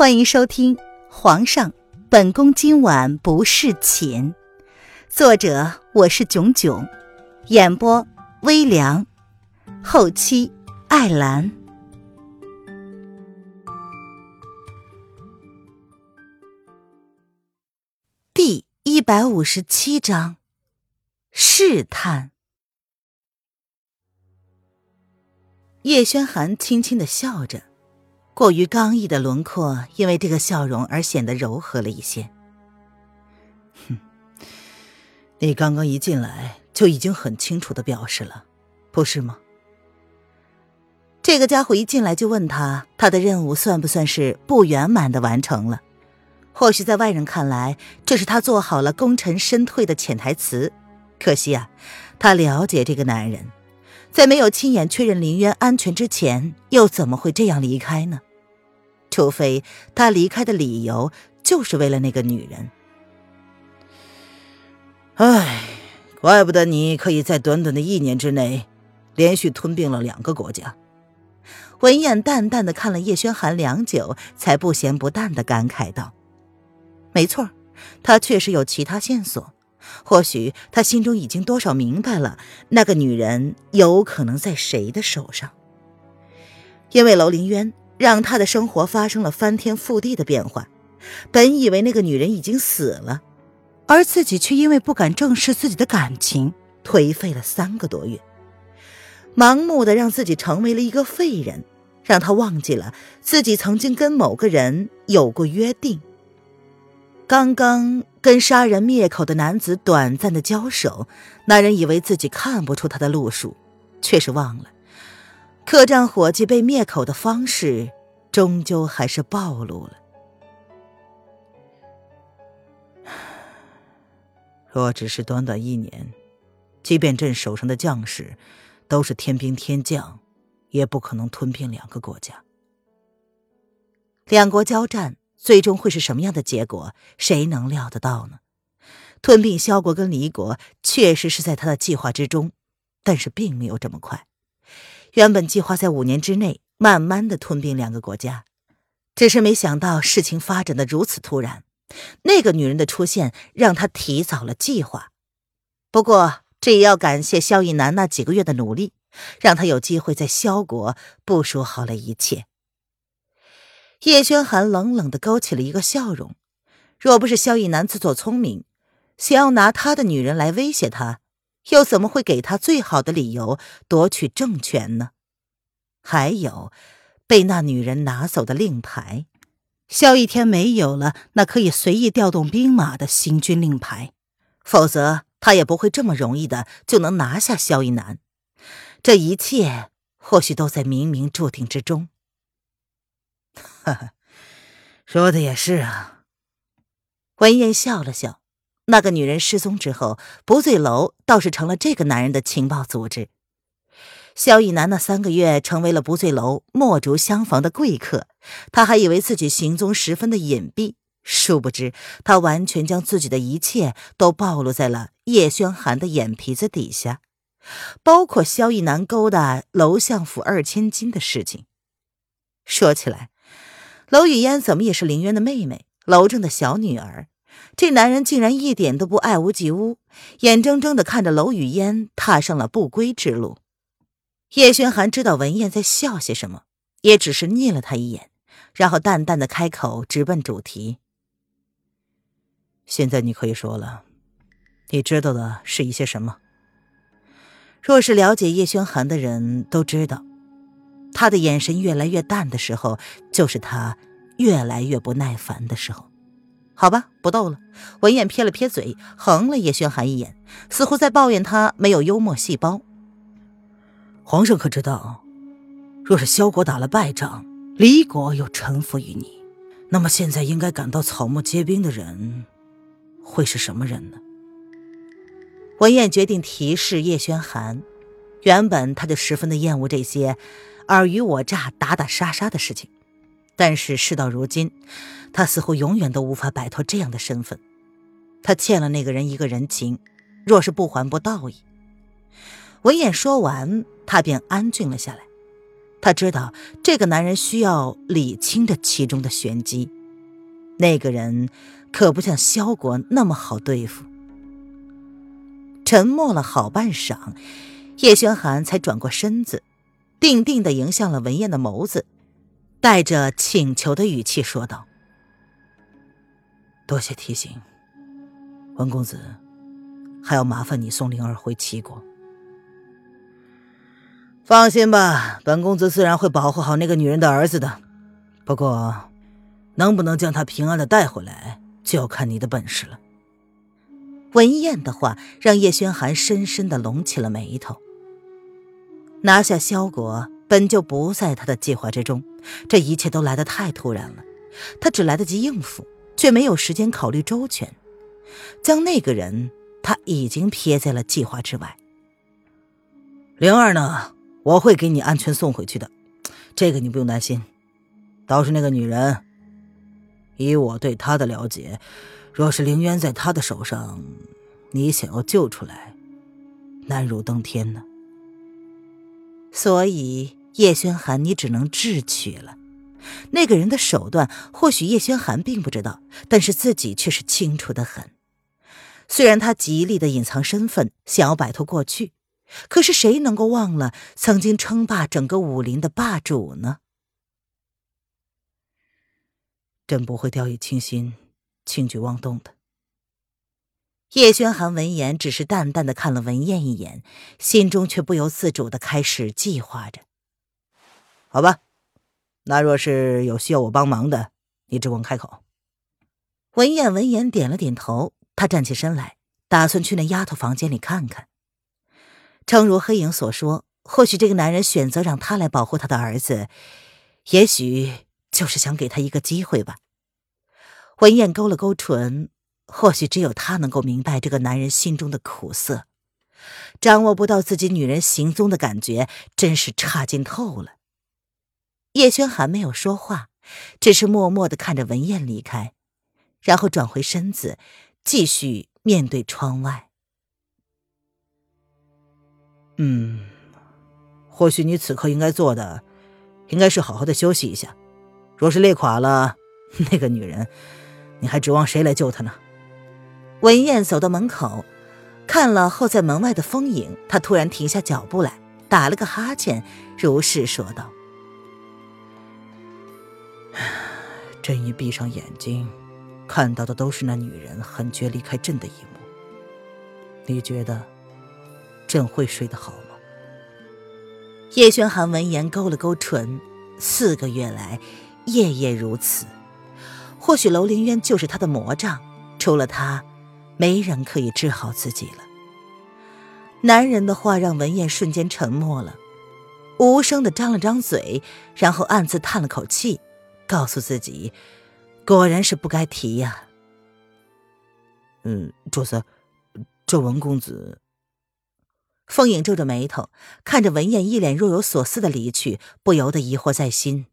欢迎收听《皇上，本宫今晚不侍寝》，作者我是囧囧，演播微凉，后期艾兰。第一百五十七章，试探。叶轩寒轻轻的笑着。过于刚毅的轮廓，因为这个笑容而显得柔和了一些。哼，你刚刚一进来就已经很清楚的表示了，不是吗？这个家伙一进来就问他，他的任务算不算是不圆满的完成了？或许在外人看来，这是他做好了功成身退的潜台词。可惜啊，他了解这个男人，在没有亲眼确认林渊安全之前，又怎么会这样离开呢？除非他离开的理由就是为了那个女人。唉，怪不得你可以在短短的一年之内，连续吞并了两个国家。文燕淡淡的看了叶轩寒良久，才不咸不淡的感慨道：“没错，他确实有其他线索。或许他心中已经多少明白了，那个女人有可能在谁的手上。因为楼凌渊。”让他的生活发生了翻天覆地的变化。本以为那个女人已经死了，而自己却因为不敢正视自己的感情，颓废了三个多月，盲目的让自己成为了一个废人，让他忘记了自己曾经跟某个人有过约定。刚刚跟杀人灭口的男子短暂的交手，那人以为自己看不出他的路数，却是忘了。客栈伙计被灭口的方式，终究还是暴露了。若只是短短一年，即便朕手上的将士都是天兵天将，也不可能吞并两个国家。两国交战，最终会是什么样的结果？谁能料得到呢？吞并萧国跟离国，确实是在他的计划之中，但是并没有这么快。原本计划在五年之内慢慢的吞并两个国家，只是没想到事情发展的如此突然。那个女人的出现让他提早了计划，不过这也要感谢萧逸南那几个月的努力，让他有机会在萧国部署好了一切。叶轩寒冷冷的勾起了一个笑容，若不是萧逸南自作聪明，想要拿他的女人来威胁他。又怎么会给他最好的理由夺取政权呢？还有，被那女人拿走的令牌，萧逸天没有了那可以随意调动兵马的行军令牌，否则他也不会这么容易的就能拿下萧逸南。这一切或许都在冥冥注定之中。哈哈，说的也是啊。文彦笑了笑。那个女人失踪之后，不醉楼倒是成了这个男人的情报组织。萧逸南那三个月成为了不醉楼墨竹厢房的贵客，他还以为自己行踪十分的隐蔽，殊不知他完全将自己的一切都暴露在了叶轩寒的眼皮子底下，包括萧逸南勾搭楼相府二千金的事情。说起来，楼雨嫣怎么也是林渊的妹妹，楼正的小女儿。这男人竟然一点都不爱屋及乌，眼睁睁的看着娄雨烟踏上了不归之路。叶轩寒知道文燕在笑些什么，也只是睨了他一眼，然后淡淡的开口，直奔主题：“现在你可以说了，你知道的是一些什么？”若是了解叶轩寒的人都知道，他的眼神越来越淡的时候，就是他越来越不耐烦的时候。好吧，不逗了。文燕撇了撇嘴，横了叶轩寒一眼，似乎在抱怨他没有幽默细胞。皇上可知道，若是萧国打了败仗，离国又臣服于你，那么现在应该感到草木皆兵的人，会是什么人呢？文燕决定提示叶轩寒。原本他就十分的厌恶这些尔虞我诈、打打杀杀的事情。但是事到如今，他似乎永远都无法摆脱这样的身份。他欠了那个人一个人情，若是不还，不道义。文彦说完，他便安静了下来。他知道这个男人需要理清这其中的玄机。那个人可不像萧国那么好对付。沉默了好半晌，叶轩寒才转过身子，定定的迎向了文燕的眸子，带着请求的语气说道：“多谢提醒，文公子，还要麻烦你送灵儿回齐国。放心吧，本公子自然会保护好那个女人的儿子的。不过……”能不能将他平安的带回来，就要看你的本事了。文燕的话让叶轩寒深深的拢起了眉头。拿下萧国本就不在他的计划之中，这一切都来得太突然了，他只来得及应付，却没有时间考虑周全。将那个人他已经撇在了计划之外。灵儿呢？我会给你安全送回去的，这个你不用担心。倒是那个女人。以我对她的了解，若是凌渊在她的手上，你想要救出来，难如登天呢。所以叶轩寒，你只能智取了。那个人的手段，或许叶轩寒并不知道，但是自己却是清楚的很。虽然他极力的隐藏身份，想要摆脱过去，可是谁能够忘了曾经称霸整个武林的霸主呢？朕不会掉以轻心、轻举妄动的。叶轩寒闻言，只是淡淡的看了文燕一眼，心中却不由自主的开始计划着。好吧，那若是有需要我帮忙的，你只管开口。文燕闻言点了点头，她站起身来，打算去那丫头房间里看看。诚如黑影所说，或许这个男人选择让她来保护他的儿子，也许……就是想给他一个机会吧。文燕勾了勾唇，或许只有她能够明白这个男人心中的苦涩，掌握不到自己女人行踪的感觉，真是差劲透了。叶轩寒没有说话，只是默默的看着文燕离开，然后转回身子，继续面对窗外。嗯，或许你此刻应该做的，应该是好好的休息一下。若是累垮了，那个女人，你还指望谁来救她呢？文燕走到门口，看了候在门外的风影，她突然停下脚步来，打了个哈欠，如是说道：“朕一闭上眼睛，看到的都是那女人狠绝离开朕的一幕。你觉得，朕会睡得好吗？”叶轩寒闻言勾了勾唇，四个月来。夜夜如此，或许楼凌渊就是他的魔杖，除了他，没人可以治好自己了。男人的话让文燕瞬间沉默了，无声的张了张嘴，然后暗自叹了口气，告诉自己，果然是不该提呀。嗯，主子，这文公子。风影皱着眉头，看着文燕一脸若有所思的离去，不由得疑惑在心。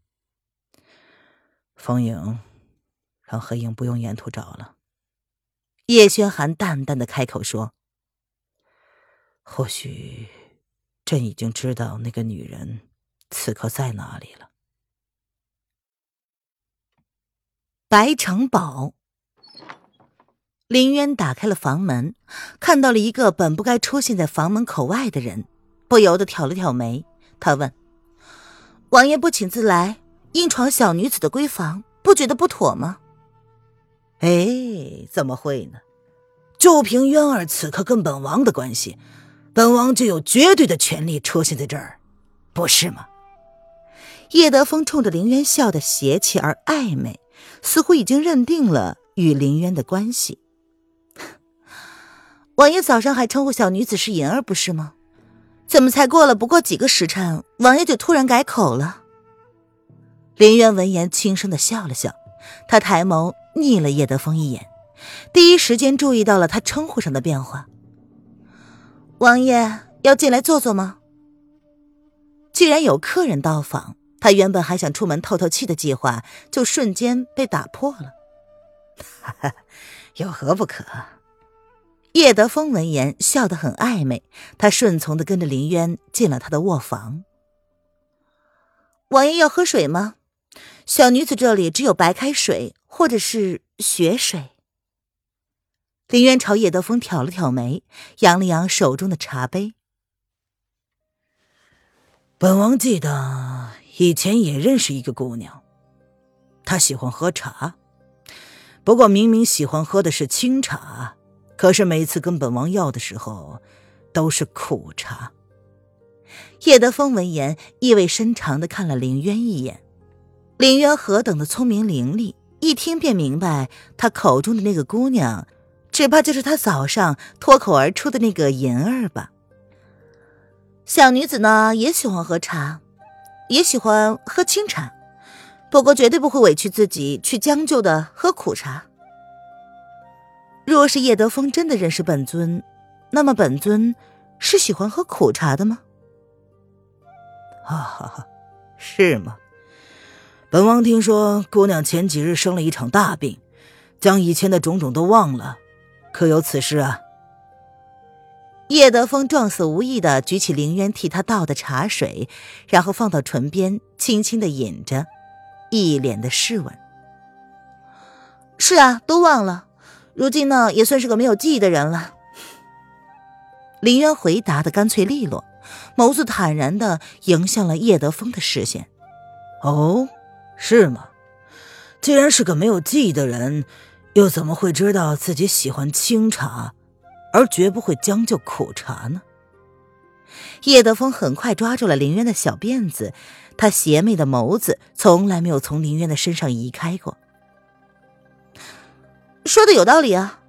风影，让黑影不用沿途找了。叶轩寒淡淡的开口说：“或许，朕已经知道那个女人此刻在哪里了。”白城堡，林渊打开了房门，看到了一个本不该出现在房门口外的人，不由得挑了挑眉。他问：“王爷不请自来？”硬闯小女子的闺房，不觉得不妥吗？哎，怎么会呢？就凭渊儿此刻跟本王的关系，本王就有绝对的权利出现在这儿，不是吗？叶德风冲着林渊笑得邪气而暧昧，似乎已经认定了与林渊的关系。王爷早上还称呼小女子是银儿，不是吗？怎么才过了不过几个时辰，王爷就突然改口了？林渊闻言，轻声的笑了笑，他抬眸睨了叶德风一眼，第一时间注意到了他称呼上的变化。王爷要进来坐坐吗？既然有客人到访，他原本还想出门透透气的计划，就瞬间被打破了。有何不可？叶德风闻言笑得很暧昧，他顺从的跟着林渊进了他的卧房。王爷要喝水吗？小女子这里只有白开水，或者是雪水。林渊朝叶德风挑了挑眉，扬了扬手中的茶杯。本王记得以前也认识一个姑娘，她喜欢喝茶，不过明明喜欢喝的是清茶，可是每次跟本王要的时候，都是苦茶。叶德风闻言，意味深长的看了林渊一眼。林渊何等的聪明伶俐，一听便明白，他口中的那个姑娘，只怕就是他早上脱口而出的那个银儿吧。小女子呢，也喜欢喝茶，也喜欢喝清茶，不过绝对不会委屈自己去将就的喝苦茶。若是叶德风真的认识本尊，那么本尊是喜欢喝苦茶的吗？啊，是吗？本王听说姑娘前几日生了一场大病，将以前的种种都忘了，可有此事啊？叶德风状似无意的举起凌渊替他倒的茶水，然后放到唇边，轻轻的饮着，一脸的试问：“是啊，都忘了。如今呢，也算是个没有记忆的人了。”凌渊回答的干脆利落。眸子坦然的迎向了叶德风的视线。哦，是吗？既然是个没有记忆的人，又怎么会知道自己喜欢清茶，而绝不会将就苦茶呢？叶德风很快抓住了林渊的小辫子，他邪魅的眸子从来没有从林渊的身上移开过。说的有道理啊，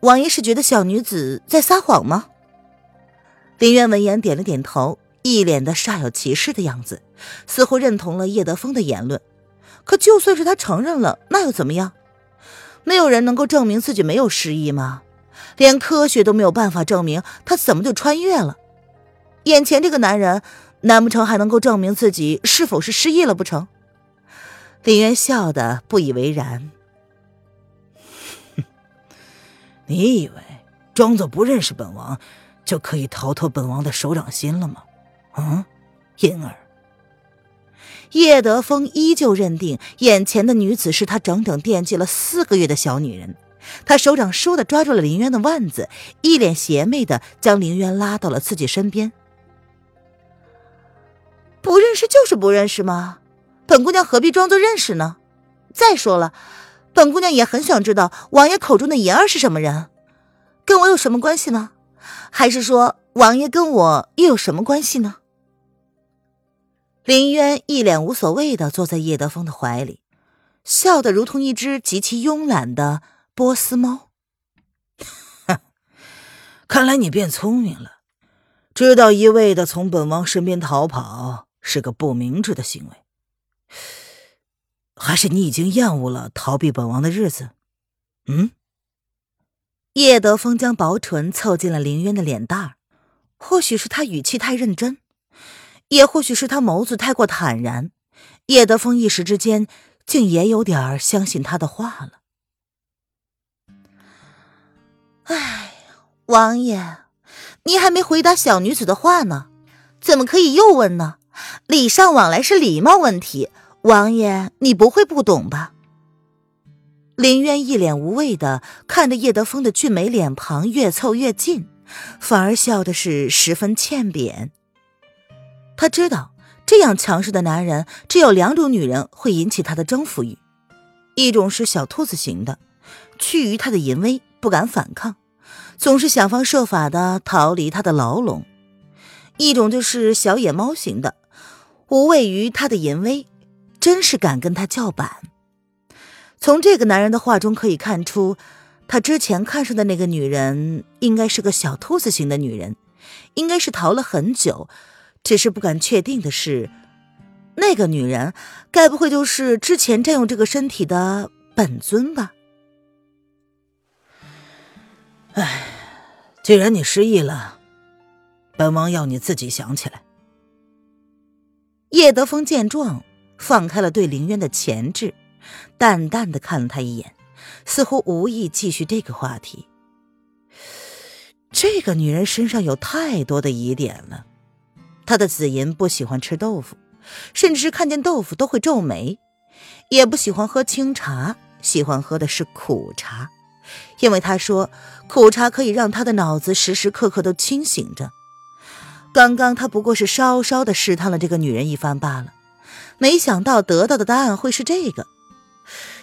王爷是觉得小女子在撒谎吗？林渊闻言点了点头，一脸的煞有其事的样子，似乎认同了叶德风的言论。可就算是他承认了，那又怎么样？没有人能够证明自己没有失忆吗？连科学都没有办法证明他怎么就穿越了？眼前这个男人，难不成还能够证明自己是否是失忆了不成？林渊笑得不以为然。你以为装作不认识本王？就可以逃脱本王的手掌心了吗？嗯，银儿。叶德风依旧认定眼前的女子是他整整惦记了四个月的小女人，他手掌倏地抓住了林渊的腕子，一脸邪魅的将林渊拉到了自己身边。不认识就是不认识吗？本姑娘何必装作认识呢？再说了，本姑娘也很想知道王爷口中的银儿是什么人，跟我有什么关系呢？还是说，王爷跟我又有什么关系呢？林渊一脸无所谓的坐在叶德风的怀里，笑得如同一只极其慵懒的波斯猫。看来你变聪明了，知道一味的从本王身边逃跑是个不明智的行为，还是你已经厌恶了逃避本王的日子？嗯？叶德风将薄唇凑近了林渊的脸蛋儿，或许是他语气太认真，也或许是他眸子太过坦然，叶德风一时之间竟也有点相信他的话了。哎，王爷，你还没回答小女子的话呢，怎么可以又问呢？礼尚往来是礼貌问题，王爷你不会不懂吧？林渊一脸无畏的看着叶德风的俊美脸庞越凑越近，反而笑的是十分欠扁。他知道这样强势的男人，只有两种女人会引起他的征服欲：一种是小兔子型的，趋于他的淫威，不敢反抗，总是想方设法的逃离他的牢笼；一种就是小野猫型的，无畏于他的淫威，真是敢跟他叫板。从这个男人的话中可以看出，他之前看上的那个女人应该是个小兔子型的女人，应该是逃了很久，只是不敢确定的是，那个女人该不会就是之前占用这个身体的本尊吧？哎，既然你失忆了，本王要你自己想起来。叶德风见状，放开了对林渊的钳制。淡淡的看了他一眼，似乎无意继续这个话题。这个女人身上有太多的疑点了。她的紫银不喜欢吃豆腐，甚至是看见豆腐都会皱眉，也不喜欢喝清茶，喜欢喝的是苦茶，因为他说苦茶可以让他的脑子时时刻刻都清醒着。刚刚他不过是稍稍的试探了这个女人一番罢了，没想到得到的答案会是这个。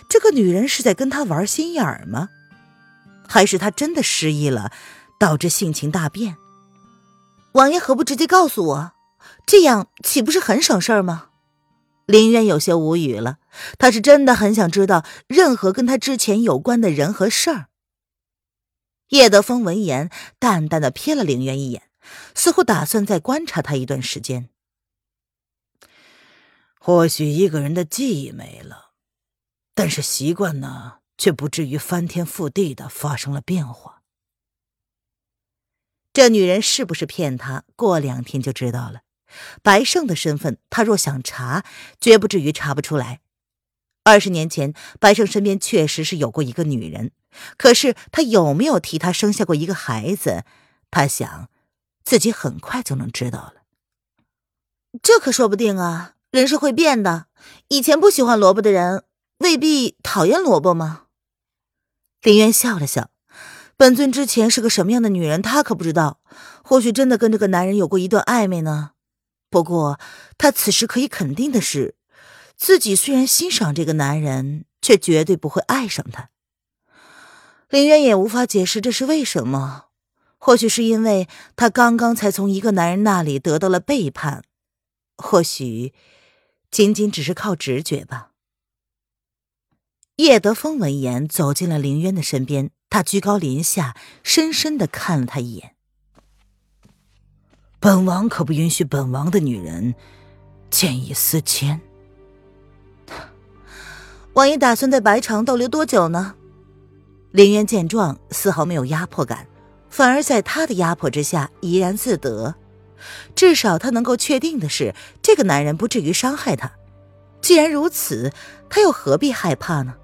这个女人是在跟他玩心眼儿吗？还是他真的失忆了，导致性情大变？王爷何不直接告诉我，这样岂不是很省事儿吗？林渊有些无语了，他是真的很想知道任何跟他之前有关的人和事儿。叶德风闻言，淡淡的瞥了林渊一眼，似乎打算再观察他一段时间。或许一个人的记忆没了，但是习惯呢？却不至于翻天覆地的发生了变化。这女人是不是骗他？过两天就知道了。白胜的身份，他若想查，绝不至于查不出来。二十年前，白胜身边确实是有过一个女人，可是他有没有替他生下过一个孩子？他想，自己很快就能知道了。这可说不定啊，人是会变的。以前不喜欢萝卜的人，未必讨厌萝卜吗？林渊笑了笑，本尊之前是个什么样的女人，他可不知道。或许真的跟这个男人有过一段暧昧呢。不过他此时可以肯定的是，自己虽然欣赏这个男人，却绝对不会爱上他。林渊也无法解释这是为什么。或许是因为他刚刚才从一个男人那里得到了背叛，或许仅仅只是靠直觉吧。叶德风闻言走进了林渊的身边，他居高临下，深深的看了他一眼。本王可不允许本王的女人见异思迁。王爷打算在白城逗留多久呢？林渊见状，丝毫没有压迫感，反而在他的压迫之下怡然自得。至少他能够确定的是，这个男人不至于伤害他。既然如此，他又何必害怕呢？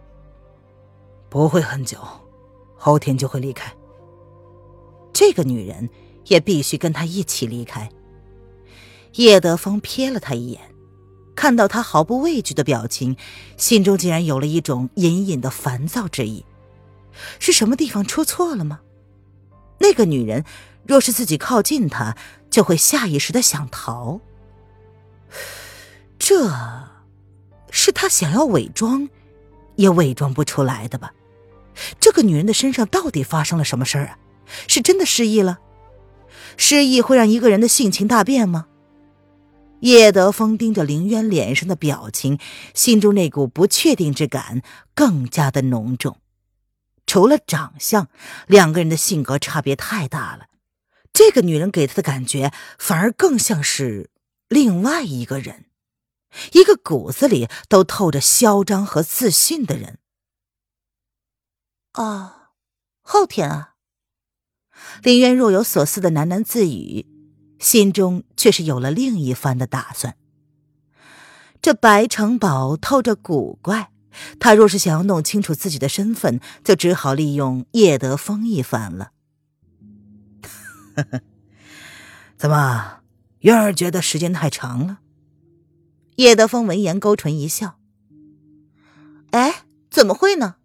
不会很久，后天就会离开。这个女人也必须跟他一起离开。叶德风瞥了他一眼，看到他毫不畏惧的表情，心中竟然有了一种隐隐的烦躁之意。是什么地方出错了吗？那个女人若是自己靠近他，就会下意识的想逃。这，是他想要伪装，也伪装不出来的吧？这个女人的身上到底发生了什么事儿啊？是真的失忆了？失忆会让一个人的性情大变吗？叶德峰盯着凌渊脸上的表情，心中那股不确定之感更加的浓重。除了长相，两个人的性格差别太大了。这个女人给他的感觉，反而更像是另外一个人，一个骨子里都透着嚣张和自信的人。哦，后天啊！林渊若有所思的喃喃自语，心中却是有了另一番的打算。这白城堡透着古怪，他若是想要弄清楚自己的身份，就只好利用叶德风一番了。怎么，渊儿觉得时间太长了？叶德风闻言勾唇一笑：“哎，怎么会呢？”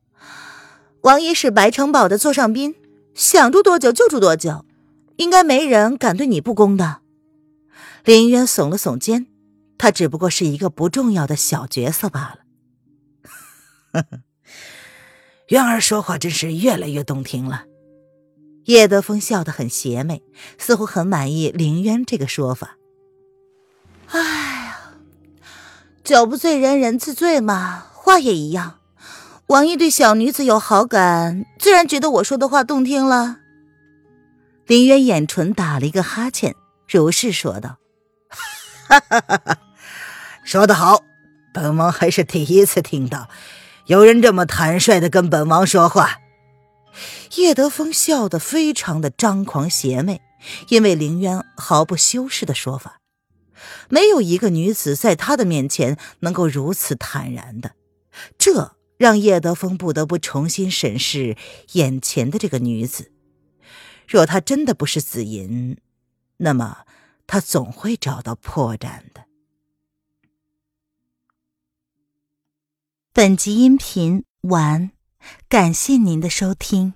王爷是白城堡的座上宾，想住多久就住多久，应该没人敢对你不恭的。林渊耸了耸肩，他只不过是一个不重要的小角色罢了。呵呵，渊儿说话真是越来越动听了。叶德风笑得很邪魅，似乎很满意林渊这个说法。哎呀，酒不醉人人自醉嘛，话也一样。王爷对小女子有好感，自然觉得我说的话动听了。林渊眼唇打了一个哈欠，如是说道：“哈哈哈哈说得好，本王还是第一次听到有人这么坦率的跟本王说话。”叶德风笑得非常的张狂邪魅，因为林渊毫不修饰的说法，没有一个女子在他的面前能够如此坦然的，这。让叶德风不得不重新审视眼前的这个女子。若他真的不是紫银，那么他总会找到破绽的。本集音频完，感谢您的收听。